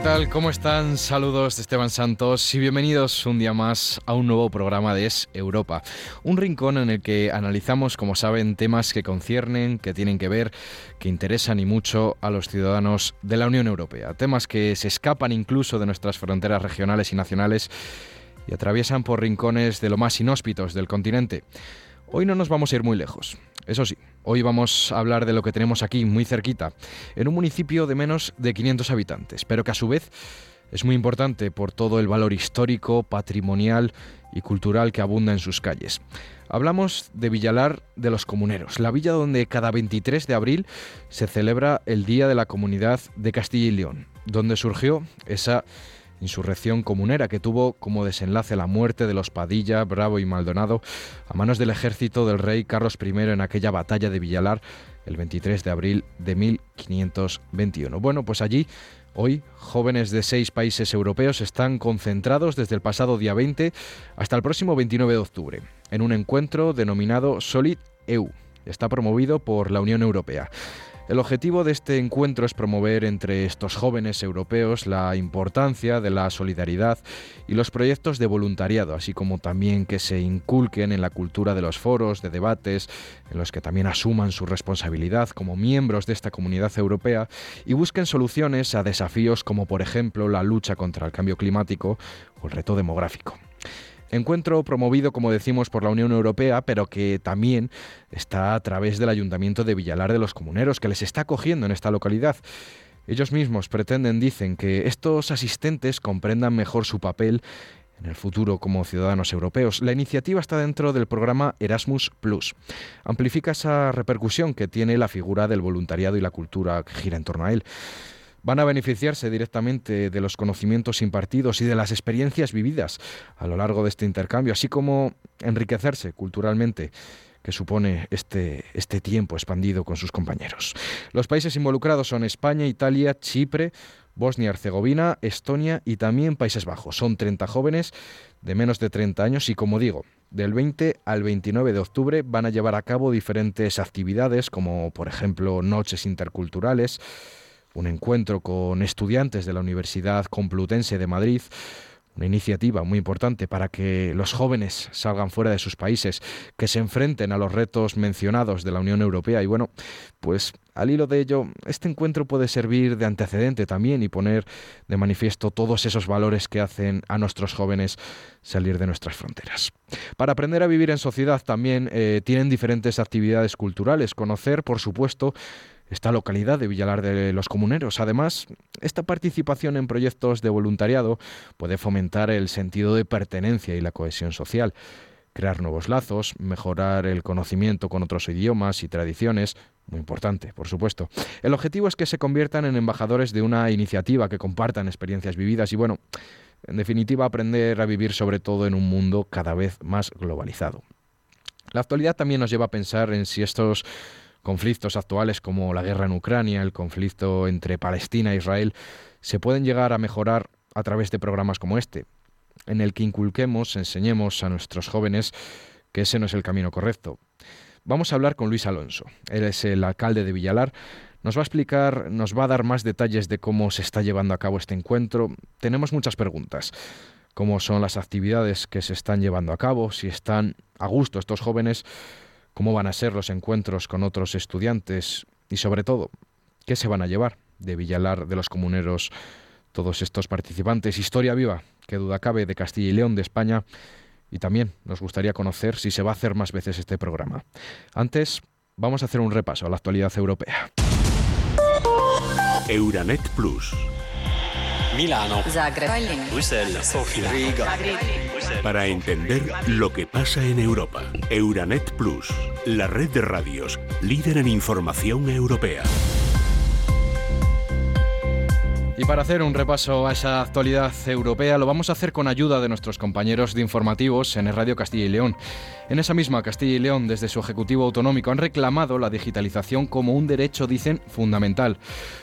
¿qué tal? ¿Cómo están? Saludos de Esteban Santos y bienvenidos un día más a un nuevo programa de Es Europa. Un rincón en el que analizamos, como saben, temas que conciernen, que tienen que ver, que interesan y mucho a los ciudadanos de la Unión Europea. Temas que se escapan incluso de nuestras fronteras regionales y nacionales y atraviesan por rincones de lo más inhóspitos del continente. Hoy no nos vamos a ir muy lejos. Eso sí, hoy vamos a hablar de lo que tenemos aquí, muy cerquita, en un municipio de menos de 500 habitantes, pero que a su vez es muy importante por todo el valor histórico, patrimonial y cultural que abunda en sus calles. Hablamos de Villalar de los Comuneros, la villa donde cada 23 de abril se celebra el Día de la Comunidad de Castilla y León, donde surgió esa insurrección comunera que tuvo como desenlace la muerte de los Padilla, Bravo y Maldonado a manos del ejército del rey Carlos I en aquella batalla de Villalar el 23 de abril de 1521. Bueno, pues allí Hoy, jóvenes de seis países europeos están concentrados desde el pasado día 20 hasta el próximo 29 de octubre, en un encuentro denominado Solid EU. Está promovido por la Unión Europea. El objetivo de este encuentro es promover entre estos jóvenes europeos la importancia de la solidaridad y los proyectos de voluntariado, así como también que se inculquen en la cultura de los foros, de debates, en los que también asuman su responsabilidad como miembros de esta comunidad europea y busquen soluciones a desafíos como por ejemplo la lucha contra el cambio climático o el reto demográfico. Encuentro promovido, como decimos, por la Unión Europea, pero que también está a través del Ayuntamiento de Villalar de los Comuneros, que les está acogiendo en esta localidad. Ellos mismos pretenden, dicen, que estos asistentes comprendan mejor su papel en el futuro como ciudadanos europeos. La iniciativa está dentro del programa Erasmus Plus. Amplifica esa repercusión que tiene la figura del voluntariado y la cultura que gira en torno a él van a beneficiarse directamente de los conocimientos impartidos y de las experiencias vividas a lo largo de este intercambio, así como enriquecerse culturalmente que supone este, este tiempo expandido con sus compañeros. Los países involucrados son España, Italia, Chipre, Bosnia-Herzegovina, Estonia y también Países Bajos. Son 30 jóvenes de menos de 30 años y, como digo, del 20 al 29 de octubre van a llevar a cabo diferentes actividades como, por ejemplo, noches interculturales, un encuentro con estudiantes de la Universidad Complutense de Madrid, una iniciativa muy importante para que los jóvenes salgan fuera de sus países, que se enfrenten a los retos mencionados de la Unión Europea. Y bueno, pues al hilo de ello, este encuentro puede servir de antecedente también y poner de manifiesto todos esos valores que hacen a nuestros jóvenes salir de nuestras fronteras. Para aprender a vivir en sociedad también eh, tienen diferentes actividades culturales, conocer, por supuesto, esta localidad de Villalar de los Comuneros. Además, esta participación en proyectos de voluntariado puede fomentar el sentido de pertenencia y la cohesión social, crear nuevos lazos, mejorar el conocimiento con otros idiomas y tradiciones, muy importante, por supuesto. El objetivo es que se conviertan en embajadores de una iniciativa que compartan experiencias vividas y, bueno, en definitiva, aprender a vivir sobre todo en un mundo cada vez más globalizado. La actualidad también nos lleva a pensar en si estos conflictos actuales como la guerra en Ucrania, el conflicto entre Palestina e Israel, se pueden llegar a mejorar a través de programas como este, en el que inculquemos, enseñemos a nuestros jóvenes que ese no es el camino correcto. Vamos a hablar con Luis Alonso. Él es el alcalde de Villalar. Nos va a explicar, nos va a dar más detalles de cómo se está llevando a cabo este encuentro. Tenemos muchas preguntas. ¿Cómo son las actividades que se están llevando a cabo? Si están a gusto estos jóvenes cómo van a ser los encuentros con otros estudiantes y sobre todo, qué se van a llevar de Villalar de los Comuneros todos estos participantes. Historia viva, que duda cabe, de Castilla y León, de España. Y también nos gustaría conocer si se va a hacer más veces este programa. Antes, vamos a hacer un repaso a la actualidad europea. Euranet Plus. Milano. Zagreb. Bruselas. Sofía. Riga. Para entender lo que pasa en Europa. Euranet Plus, la red de radios líder en información europea. Y para hacer un repaso a esa actualidad europea lo vamos a hacer con ayuda de nuestros compañeros de informativos en el Radio Castilla y León. En esa misma Castilla y León, desde su Ejecutivo Autonómico, han reclamado la digitalización como un derecho, dicen, fundamental.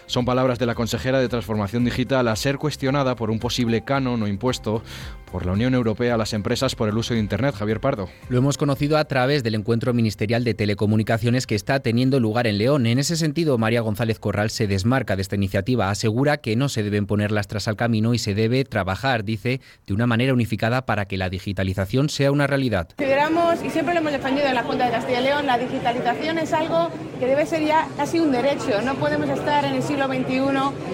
Son palabras de la consejera de Transformación Digital a ser cuestionada por un posible canon o impuesto por la Unión Europea a las empresas por el uso de Internet. Javier Pardo. Lo hemos conocido a través del encuentro ministerial de telecomunicaciones que está teniendo lugar en León. En ese sentido, María González Corral se desmarca de esta iniciativa, asegura que no no se deben poner lastras al camino y se debe trabajar, dice, de una manera unificada para que la digitalización sea una realidad. Consideramos, y siempre lo hemos defendido en la Junta de Castilla y León, la digitalización es algo que debe ser ya casi un derecho. No podemos estar en el siglo XXI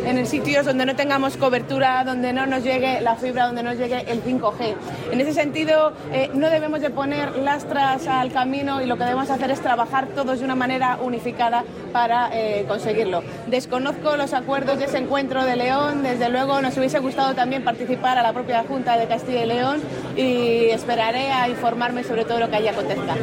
en sitios donde no tengamos cobertura, donde no nos llegue la fibra, donde no llegue el 5G. En ese sentido, eh, no debemos de poner lastras al camino y lo que debemos hacer es trabajar todos de una manera unificada para eh, conseguirlo. Desconozco los acuerdos de ese encuentro de Desde luego nos hubiese gustado también participar a la propia Junta de Castilla y León y esperaré a informarme sobre todo lo que allí acontezca.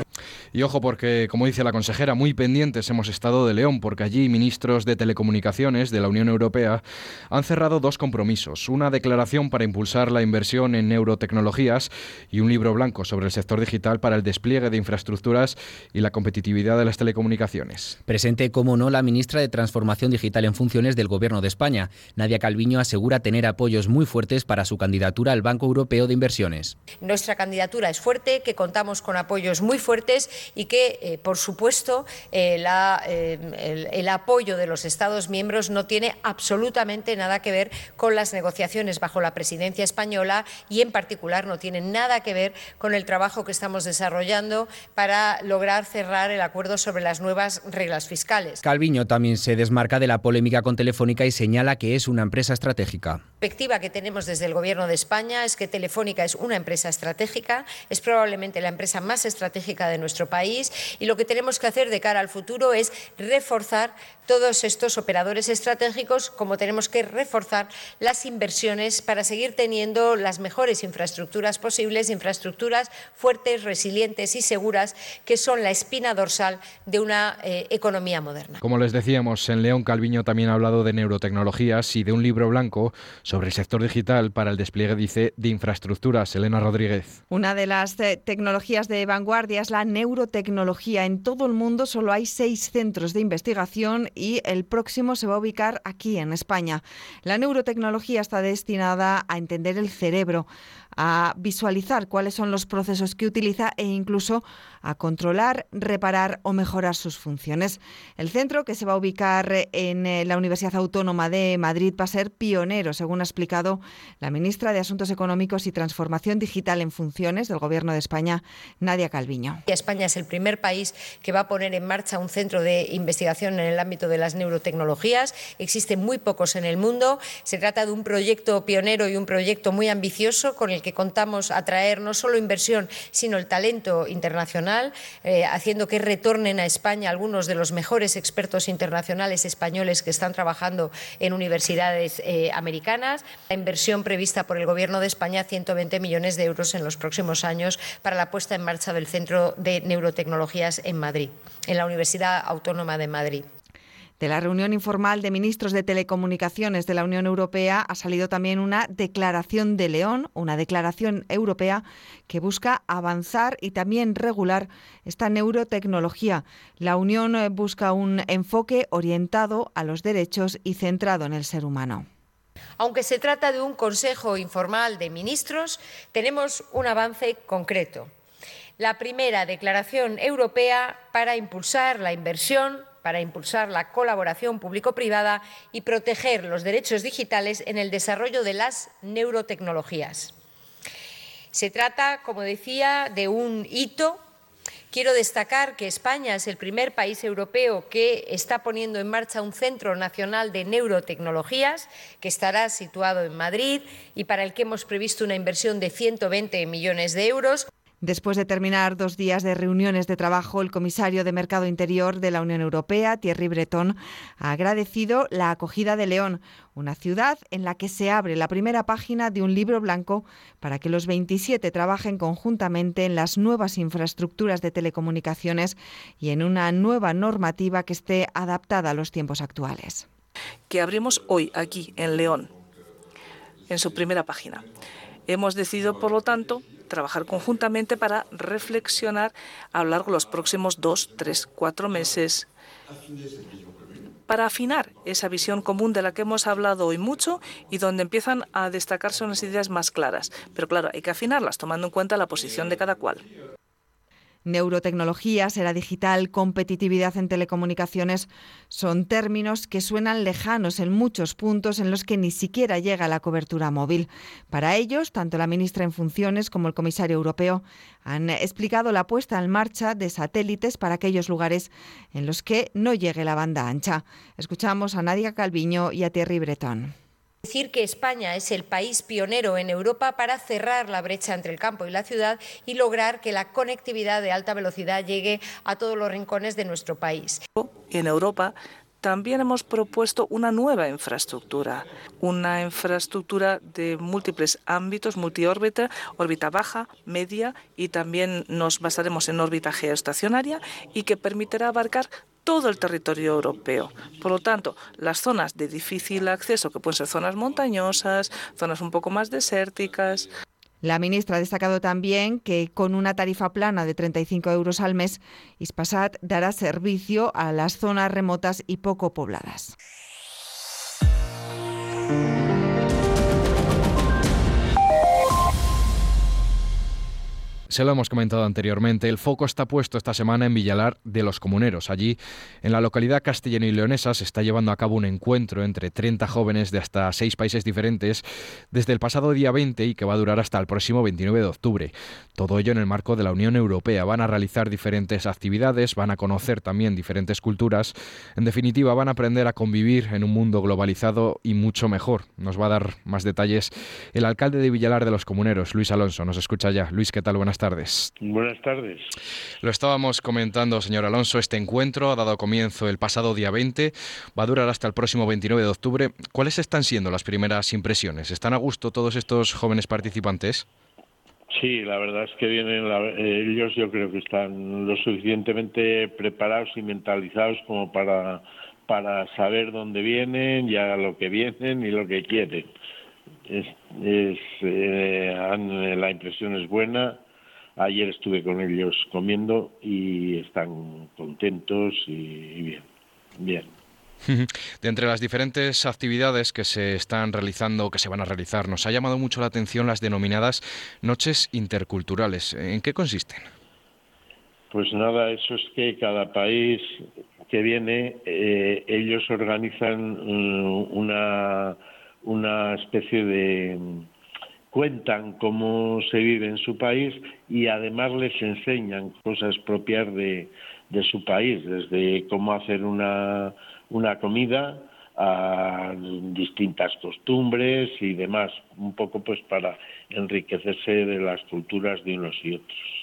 Y ojo porque, como dice la consejera, muy pendientes hemos estado de León, porque allí ministros de telecomunicaciones de la Unión Europea han cerrado dos compromisos. Una declaración para impulsar la inversión en neurotecnologías y un libro blanco sobre el sector digital para el despliegue de infraestructuras y la competitividad de las telecomunicaciones. Presente, como no, la ministra de Transformación Digital en funciones del Gobierno de España. Nadia Calviño asegura tener apoyos muy fuertes para su candidatura al Banco Europeo de Inversiones. Nuestra candidatura es fuerte, que contamos con apoyos muy fuertes y que, eh, por supuesto, eh, eh, el, apoyo de los Estados miembros no tiene absolutamente nada que ver con las negociaciones bajo la presidencia española y, en particular, no tiene nada que ver con el trabajo que estamos desarrollando para lograr cerrar el acuerdo sobre las nuevas reglas fiscales. Calviño también se desmarca de la polémica con Telefónica y señala que es una empresa estratégica. Perspectiva que tenemos desde el Gobierno de España es que Telefónica es una empresa estratégica, es probablemente la empresa más estratégica de nuestro país y lo que tenemos que hacer de cara al futuro es reforzar todos estos operadores estratégicos, como tenemos que reforzar las inversiones para seguir teniendo las mejores infraestructuras posibles, infraestructuras fuertes, resilientes y seguras, que son la espina dorsal de una eh, economía moderna. Como les decíamos, en León Calviño también ha hablado de neurotecnologías y de un libro blanco sobre el sector digital para el despliegue, dice, de infraestructuras. Elena Rodríguez. Una de las eh, tecnologías de vanguardia es la neurotecnología. En todo el mundo solo hay seis centros de investigación y el próximo se va a ubicar aquí en España. La neurotecnología está destinada a entender el cerebro, a visualizar cuáles son los procesos que utiliza e incluso a controlar, reparar o mejorar sus funciones. El centro, que se va a ubicar en eh, la Universidad Autónoma de Madrid, va a ser pionero, según ha explicado la ministra de Asuntos Económicos y Transformación Digital en Funciones del Gobierno de España, Nadia Calviño. España es el primer país que va a poner en marcha un centro de investigación en el ámbito de las neurotecnologías. Existen muy pocos en el mundo. Se trata de un proyecto pionero y un proyecto muy ambicioso con el que contamos atraer no solo inversión, sino el talento internacional, eh, haciendo que retornen a España algunos de los mejores expertos internacionales españoles que están trabajando en universidades eh, americanas. La inversión prevista por el Gobierno de España, 120 millones de euros en los próximos años para la puesta en marcha del Centro de Neurotecnologías en Madrid, en la Universidad Autónoma de Madrid. De la reunión informal de ministros de telecomunicaciones de la Unión Europea ha salido también una declaración de León, una declaración europea que busca avanzar y también regular esta neurotecnología. La Unión eh, busca un enfoque orientado a los derechos y centrado en el ser humano. Aunque se trata de un Consejo informal de ministros, tenemos un avance concreto. La primera declaración europea para impulsar la inversión para impulsar la colaboración público-privada y proteger los derechos digitales en el desarrollo de las neurotecnologías. Se trata, como decía, de un hito. Quiero destacar que España es el primer país europeo que está poniendo en marcha un Centro Nacional de Neurotecnologías que estará situado en Madrid y para el que hemos previsto una inversión de 120 millones de euros. Después de terminar dos días de reuniones de trabajo, el comisario de Mercado Interior de la Unión Europea, Thierry Breton, ha agradecido la acogida de León, una ciudad en la que se abre la primera página de un libro blanco para que los 27 trabajen conjuntamente en las nuevas infraestructuras de telecomunicaciones y en una nueva normativa que esté adaptada a los tiempos actuales. Que abrimos hoy aquí en León, en su primera página. Hemos decidido, por lo tanto, trabajar conjuntamente para reflexionar a lo largo de los próximos dos, tres, cuatro meses para afinar esa visión común de la que hemos hablado hoy mucho y donde empiezan a destacarse unas ideas más claras. Pero claro, hay que afinarlas tomando en cuenta la posición de cada cual. Neurotecnología, era digital, competitividad en telecomunicaciones son términos que suenan lejanos en muchos puntos en los que ni siquiera llega la cobertura móvil. Para ellos, tanto la ministra en funciones como el comisario europeo han explicado la puesta en marcha de satélites para aquellos lugares en los que no llegue la banda ancha. Escuchamos a Nadia Calviño y a Thierry Breton. Decir que España es el país pionero en Europa para cerrar la brecha entre el campo y la ciudad y lograr que la conectividad de alta velocidad llegue a todos los rincones de nuestro país. En Europa también hemos propuesto una nueva infraestructura, una infraestructura de múltiples ámbitos, multiórbita, órbita baja, media y también nos basaremos en órbita geoestacionaria y que permitirá abarcar todo el territorio europeo. Por lo tanto, las zonas de difícil acceso, que pueden ser zonas montañosas, zonas un poco más desérticas. La ministra ha destacado también que con una tarifa plana de 35 euros al mes, Ispasat dará servicio a las zonas remotas y poco pobladas. Se lo hemos comentado anteriormente, el foco está puesto esta semana en Villalar de los Comuneros. Allí, en la localidad castellana y leonesa, se está llevando a cabo un encuentro entre 30 jóvenes de hasta seis países diferentes desde el pasado día 20 y que va a durar hasta el próximo 29 de octubre. Todo ello en el marco de la Unión Europea. Van a realizar diferentes actividades, van a conocer también diferentes culturas. En definitiva, van a aprender a convivir en un mundo globalizado y mucho mejor. Nos va a dar más detalles el alcalde de Villalar de los Comuneros, Luis Alonso. Nos escucha ya. Luis, ¿qué tal? Buenas tardes. Buenas tardes. Lo estábamos comentando, señor Alonso, este encuentro ha dado comienzo el pasado día 20, va a durar hasta el próximo 29 de octubre. ¿Cuáles están siendo las primeras impresiones? ¿Están a gusto todos estos jóvenes participantes? Sí, la verdad es que vienen ellos, yo creo que están lo suficientemente preparados y mentalizados como para, para saber dónde vienen y a lo que vienen y lo que quieren. Es, eh, la impresión es buena Ayer estuve con ellos comiendo y están contentos y bien, bien. De entre las diferentes actividades que se están realizando o que se van a realizar, nos ha llamado mucho la atención las denominadas noches interculturales. ¿En qué consisten? Pues nada, eso es que cada país que viene, eh, ellos organizan mm, una, una especie de cuentan cómo se vive en su país y además les enseñan cosas propias de, de su país, desde cómo hacer una, una comida a distintas costumbres y demás, un poco pues para enriquecerse de las culturas de unos y otros.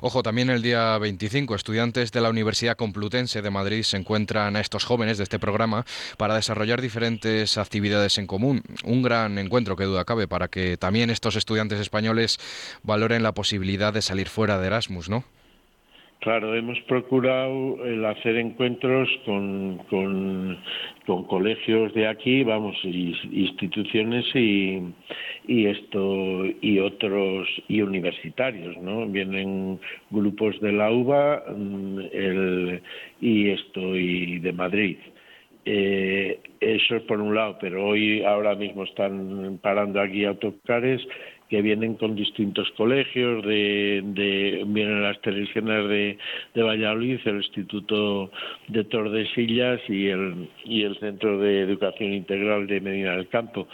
Ojo, también el día 25, estudiantes de la Universidad Complutense de Madrid se encuentran a estos jóvenes de este programa para desarrollar diferentes actividades en común. Un gran encuentro, que duda cabe, para que también estos estudiantes españoles valoren la posibilidad de salir fuera de Erasmus, ¿no? Claro, hemos procurado el hacer encuentros con, con, colegios de aquí, vamos, instituciones y, y esto y otros y universitarios, ¿no? Vienen grupos de la UBA mm, el, y esto y de Madrid. Eh, eso es por un lado, pero hoy ahora mismo están parando aquí autocares que vienen con distintos colegios, de, de vienen las televisiones de, de, Valladolid, el Instituto de Tordesillas y el, y el Centro de Educación Integral de Medina del Campo.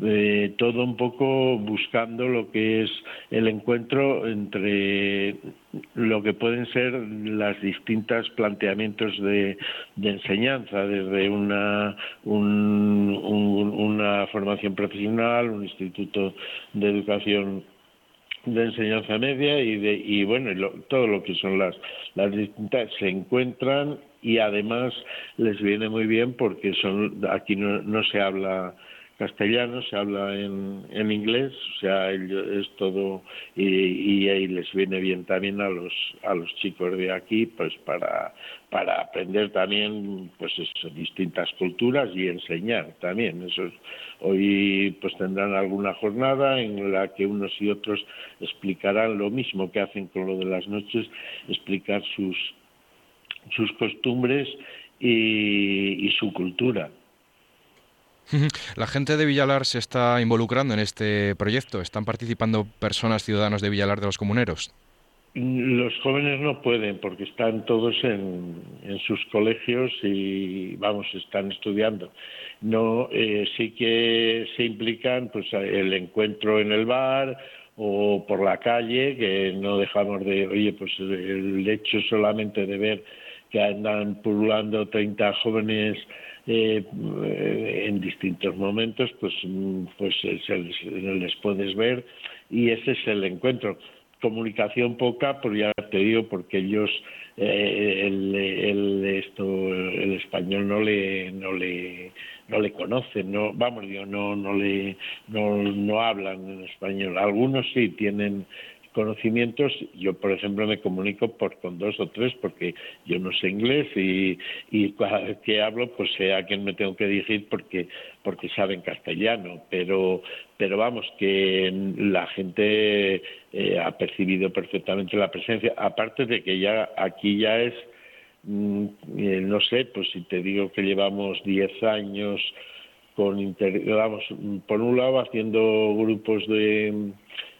Eh, todo un poco buscando lo que es el encuentro entre lo que pueden ser las distintas planteamientos de, de enseñanza, desde una, un, una formación profesional, un instituto de educación de enseñanza media y de y bueno todo lo que son las las distintas se encuentran y además les viene muy bien porque son aquí no, no se habla castellano, se habla en, en inglés, o sea, es todo y, y, ahí les viene bien también a los a los chicos de aquí, pues para para aprender también pues eso, distintas culturas y enseñar también. Eso hoy pues tendrán alguna jornada en la que unos y otros explicarán lo mismo que hacen con lo de las noches, explicar sus sus costumbres y, y su cultura. La gente de Villalar se está involucrando en este proyecto. ¿Están participando personas, ciudadanos de Villalar de los comuneros? Los jóvenes no pueden porque están todos en, sus colegios y vamos están estudiando. No eh, sí que se implican pues el encuentro en el bar o por la calle que no dejamos de oye pues el hecho solamente de ver que andan pululando 30 jóvenes eh, en distintos momentos pues pues se les, puedes ver y ese es el encuentro comunicación poca, pues ya te digo, porque ellos eh, el, esto, el español no le no le no le conocen, no vamos digo, no no le no, no hablan en español. Algunos sí tienen conocimientos, yo por ejemplo me comunico por con dos o tres porque yo no sé inglés y, y cada que hablo pues sé a quién me tengo que dirigir porque porque saben castellano, pero pero vamos que la gente eh, ha percibido perfectamente la presencia, aparte de que ya aquí ya es mm, eh, no sé, pues si te digo que llevamos diez años con vamos por un lado haciendo grupos de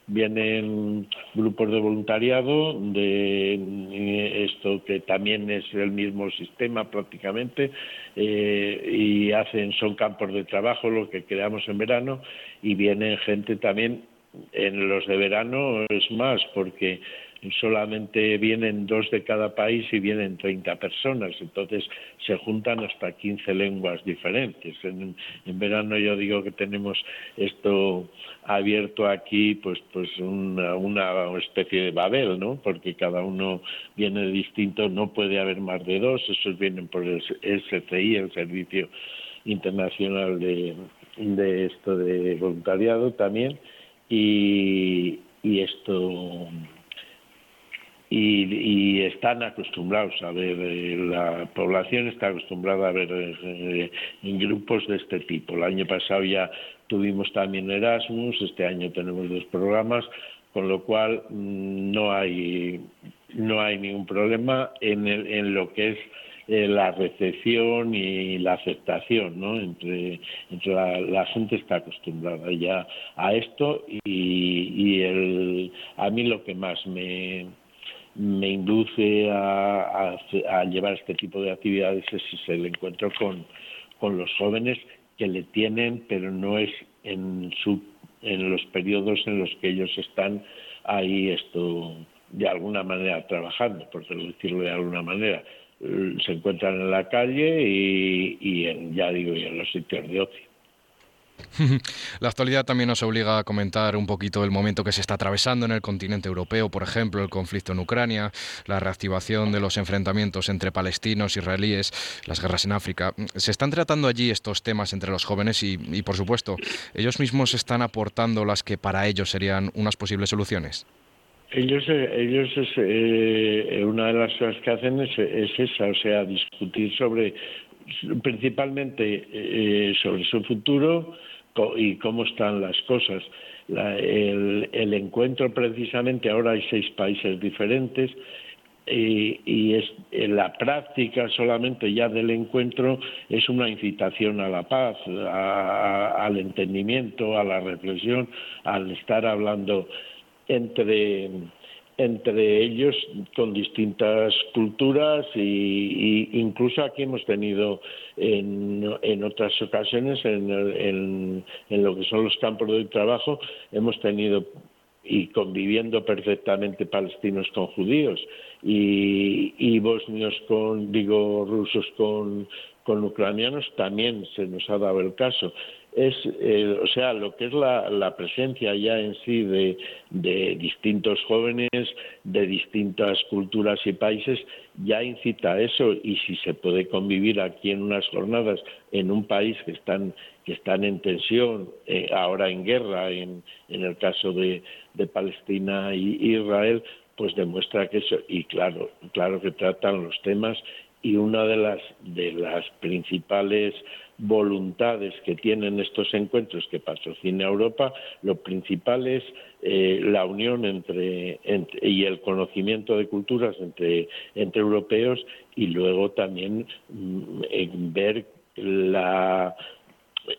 vienen grupos de voluntariado de eh, esto que también es el mismo sistema prácticamente eh, y hacen son campos de trabajo lo que creamos en verano y vienen gente también en los de verano es más porque solamente vienen dos de cada país y vienen 30 personas, entonces se juntan hasta 15 lenguas diferentes. En, verano yo digo que tenemos esto abierto aquí, pues, pues una, una especie de Babel, ¿no? Porque cada uno viene distinto, no puede haber más de dos, esos vienen por el SCI, el Servicio Internacional de, esto de voluntariado también, y esto y, están acostumbrados a ver, eh, la población está acostumbrada a ver eh, en grupos de este tipo. El año pasado ya tuvimos también Erasmus, este año tenemos dos programas, con lo cual mm, no hay no hay ningún problema en, en lo que es eh, la recepción y la aceptación, ¿no? Entre, entre la, gente está acostumbrada ya a esto y, y el, a mí lo que más me, me induce a, llevar este tipo de actividades es el encuentro con, con los jóvenes que le tienen, pero no es en, su, en los periodos en los que ellos están ahí esto de alguna manera trabajando, por decirlo de alguna manera. Se encuentran en la calle y, y en, ya digo, y en los sitios de ocio. La actualidad también nos obliga a comentar un poquito el momento que se está atravesando en el continente europeo, por ejemplo, el conflicto en Ucrania, la reactivación de los enfrentamientos entre palestinos, israelíes, las guerras en África. Se están tratando allí estos temas entre los jóvenes y, por supuesto, ellos mismos están aportando las que para ellos serían unas posibles soluciones. Ellos, eh, ellos es, eh, una de las cosas que hacen es, esa, o sea, discutir sobre, principalmente eh, sobre su futuro, y cómo están las cosas. el, encuentro precisamente, ahora hay seis países diferentes y, es, la práctica solamente ya del encuentro es una incitación a la paz, al entendimiento, a la reflexión, al estar hablando entre entre ellos con distintas culturas y, incluso aquí hemos tenido en, en otras ocasiones en, en, lo que son los campos de trabajo hemos tenido y conviviendo perfectamente palestinos con judíos y, y bosnios con digo rusos con con ucranianos también se nos ha dado el caso es, eh, o sea, lo que es la, presencia ya en sí de, distintos jóvenes, de distintas culturas y países, ya incita a eso. Y si se puede convivir aquí en unas jornadas en un país que están que están en tensión, eh, ahora en guerra, en, en el caso de, de Palestina y Israel, pues demuestra que eso, y claro, claro que tratan los temas y una de las de las principales voluntades que tienen estos encuentros que patrocina Europa, lo principal es eh, la unión entre, y el conocimiento de culturas entre, europeos y luego también mm, ver la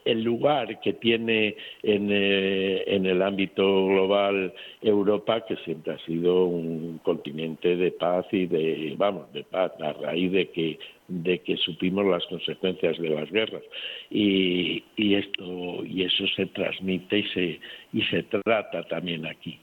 el lugar que tiene en, eh, en, el ámbito global Europa, que siempre ha sido un continente de paz y de, vamos, de paz, a raíz de que, de que supimos las consecuencias de las guerras. Y, y esto, y eso se transmite y se, y se trata también aquí.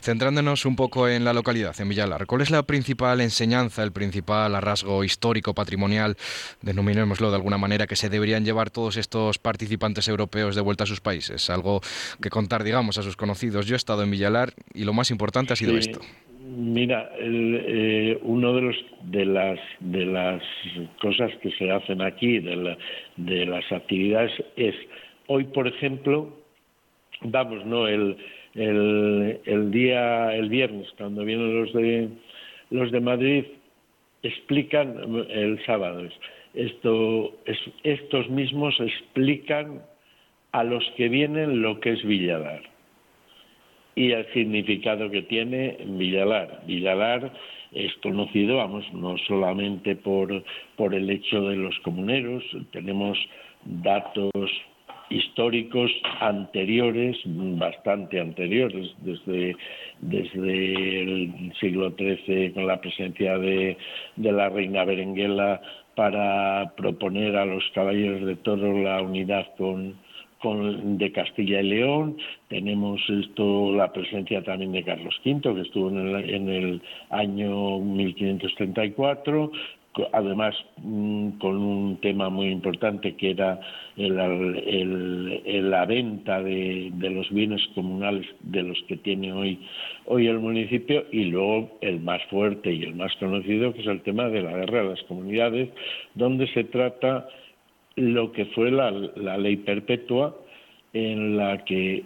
Centrándonos un poco en la localidad, en Villalar, ¿cuál es la principal enseñanza, el principal rasgo histórico, patrimonial, denominémoslo de alguna manera, que se deberían llevar todos estos participantes europeos de vuelta a sus países? Algo que contar, digamos, a sus conocidos. Yo he estado en Villalar y lo más importante ha sido esto. Mira, el, eh, uno de los de las de las cosas que se hacen aquí, de, de las actividades es hoy, por ejemplo, vamos, no el el, el día, el viernes, cuando vienen los de, los de Madrid, explican el sábado. Esto, es, estos mismos explican a los que vienen lo que es Villalar y el significado que tiene Villalar. Villalar es conocido, vamos, no solamente por, por el hecho de los comuneros, tenemos datos históricos anteriores, bastante anteriores, desde, desde el siglo XIII con la presencia de, de la reina Berenguela para proponer a los caballeros de toro la unidad con, con, de Castilla y León, tenemos esto la presencia también de Carlos V, que estuvo en el, en el año 1534, además mm, con un tema muy importante que era la venta de, los bienes comunales de los que tiene hoy, hoy el municipio y luego el más fuerte y el más conocido que es el tema de la guerra de las comunidades donde se trata lo que fue la, la ley perpetua en la que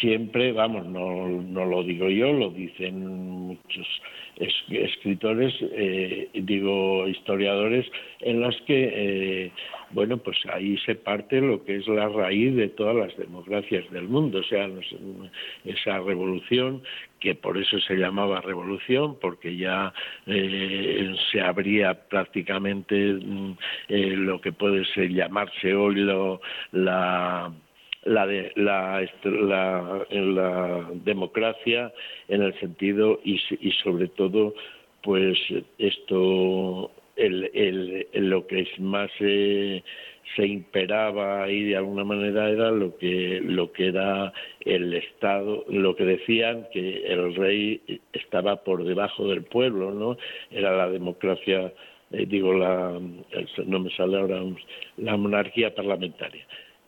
siempre, vamos, no, no lo digo yo, lo dicen muchos escritores, eh, digo historiadores, en los que, eh, bueno, pues ahí se parte lo que es la raíz de todas las democracias del mundo, o sea, esa revolución que por eso se llamaba revolución, porque ya eh, se abría prácticamente mm, lo que puede ser llamarse hoy la la, de, la, la, la democracia en el sentido y, y sobre todo pues esto el, el, lo que es más se imperaba ahí de alguna manera era lo que lo que era el estado lo que decían que el rey estaba por debajo del pueblo no era la democracia eh, digo la no me sale ahora la monarquía parlamentaria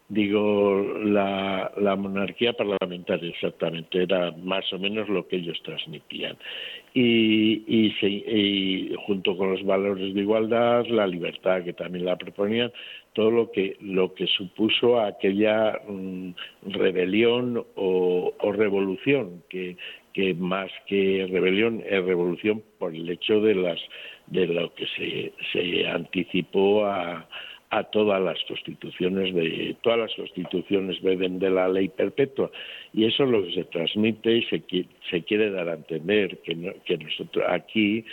digo, la, monarquía parlamentaria exactamente, era más o menos lo que ellos transmitían. Y, y, y, junto con los valores de igualdad, la libertad que también la proponían, todo lo que, lo que supuso aquella mm, rebelión o, o revolución, que, que más que rebelión es revolución por el hecho de, las, de lo que se, se anticipó a a todas las constituciones de todas las constituciones beben de la ley perpetua. Y eso es lo que se transmite y se, se quiere dar a entender que, que nosotros aquí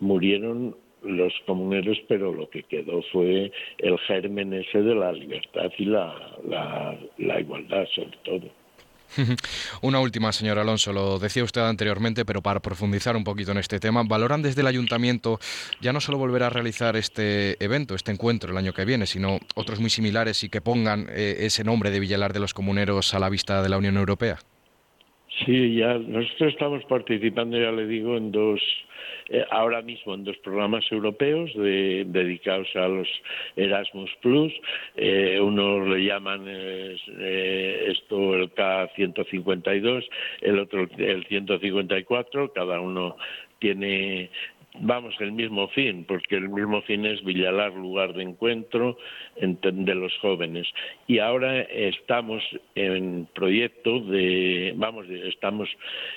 murieron los comuneros pero lo que quedó fue el germen ese de la libertad y la, la, la igualdad sobre todo Una última, señor Alonso, lo decía usted anteriormente, pero para profundizar un poquito en este tema, ¿valoran desde el ayuntamiento ya no solo volver a realizar este evento, este encuentro el año que viene, sino otros muy similares y que pongan eh, ese nombre de Villalar de los Comuneros a la vista de la Unión Europea? Sí, ya nosotros estamos participando, ya le digo, en dos eh, ahora mismo en dos programas europeos dedicados a los Erasmus Plus. Eh, uno le llaman eh, esto el K152, el otro el 154, cada uno tiene vamos, el mismo fin, porque el mismo fin es Villalar, lugar de encuentro de los jóvenes. Y ahora estamos en proyecto de, vamos, estamos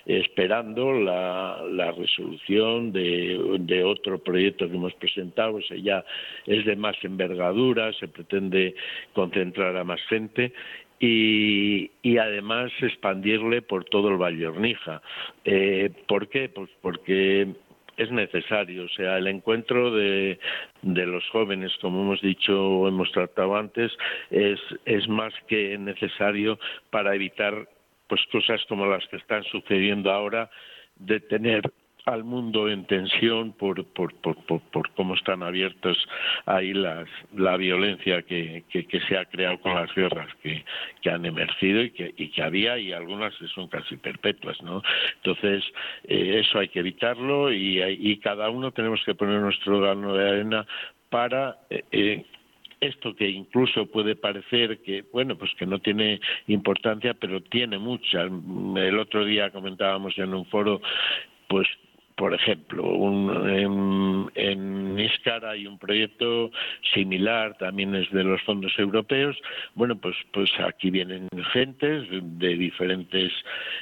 esperando la, la resolución de, otro proyecto que hemos presentado, ese ya es de más envergadura, se pretende concentrar a más gente y, y, además expandirle por todo el Valle Hornija. Eh, ¿Por qué? Pues porque es necesario. O sea, el encuentro de, de los jóvenes, como hemos dicho o hemos tratado antes, es, es más que necesario para evitar pues cosas como las que están sucediendo ahora de tener al mundo en tensión por, por, por, por, cómo están abiertos ahí las, la violencia que, que, se ha creado con las guerras que, que han emergido y que, y que había y algunas son casi perpetuas, ¿no? Entonces, eh, eso hay que evitarlo y, y cada uno tenemos que poner nuestro grano de arena para eh, eh, esto que incluso puede parecer que bueno pues que no tiene importancia pero tiene mucha el otro día comentábamos en un foro pues por ejemplo, un, en, en hay un proyecto similar, también es de los fondos europeos. Bueno, pues, pues aquí vienen gentes de diferentes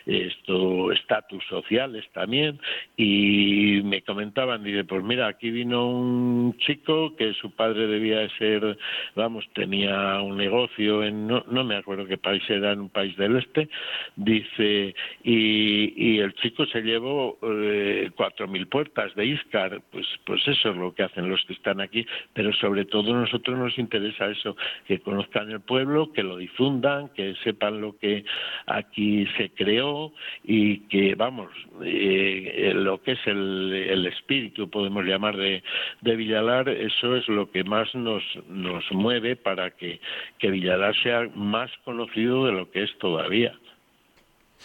estatus sociales también y me comentaban, dice, pues mira, aquí vino un chico que su padre debía ser, vamos, tenía un negocio en, no, no me acuerdo qué país era, en un país del este, dice, y, y el chico se llevó eh, cuatro mil puertas de Iscar, pues, pues eso es lo que hacen los que están aquí, pero sobre todo a nosotros nos interesa eso, que conozcan el pueblo, que lo difundan, que sepan lo que aquí se creó y que, vamos, eh, lo que es el, espíritu, podemos llamar, de, Villalar, eso es lo que más nos, nos mueve para que Villalar sea más conocido de lo que es todavía.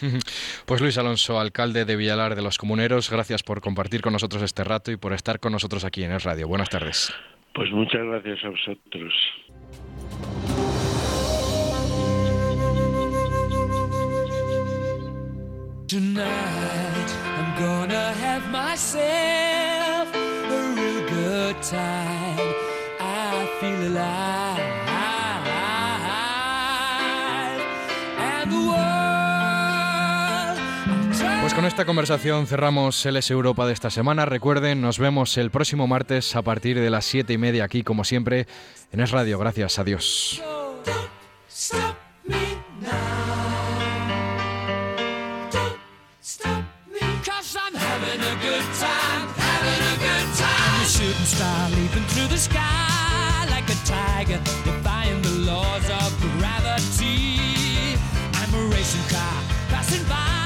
Pues Luis Alonso, alcalde de Villalar de los Comuneros, gracias por compartir con nosotros este rato y por estar con nosotros aquí en el radio. Buenas tardes. Pues muchas gracias a vosotros. Pues con esta conversación cerramos el S Europa de esta semana. Recuerden, nos vemos el próximo martes a partir de las siete y media aquí, como siempre, en Es Radio. Gracias, adiós. a good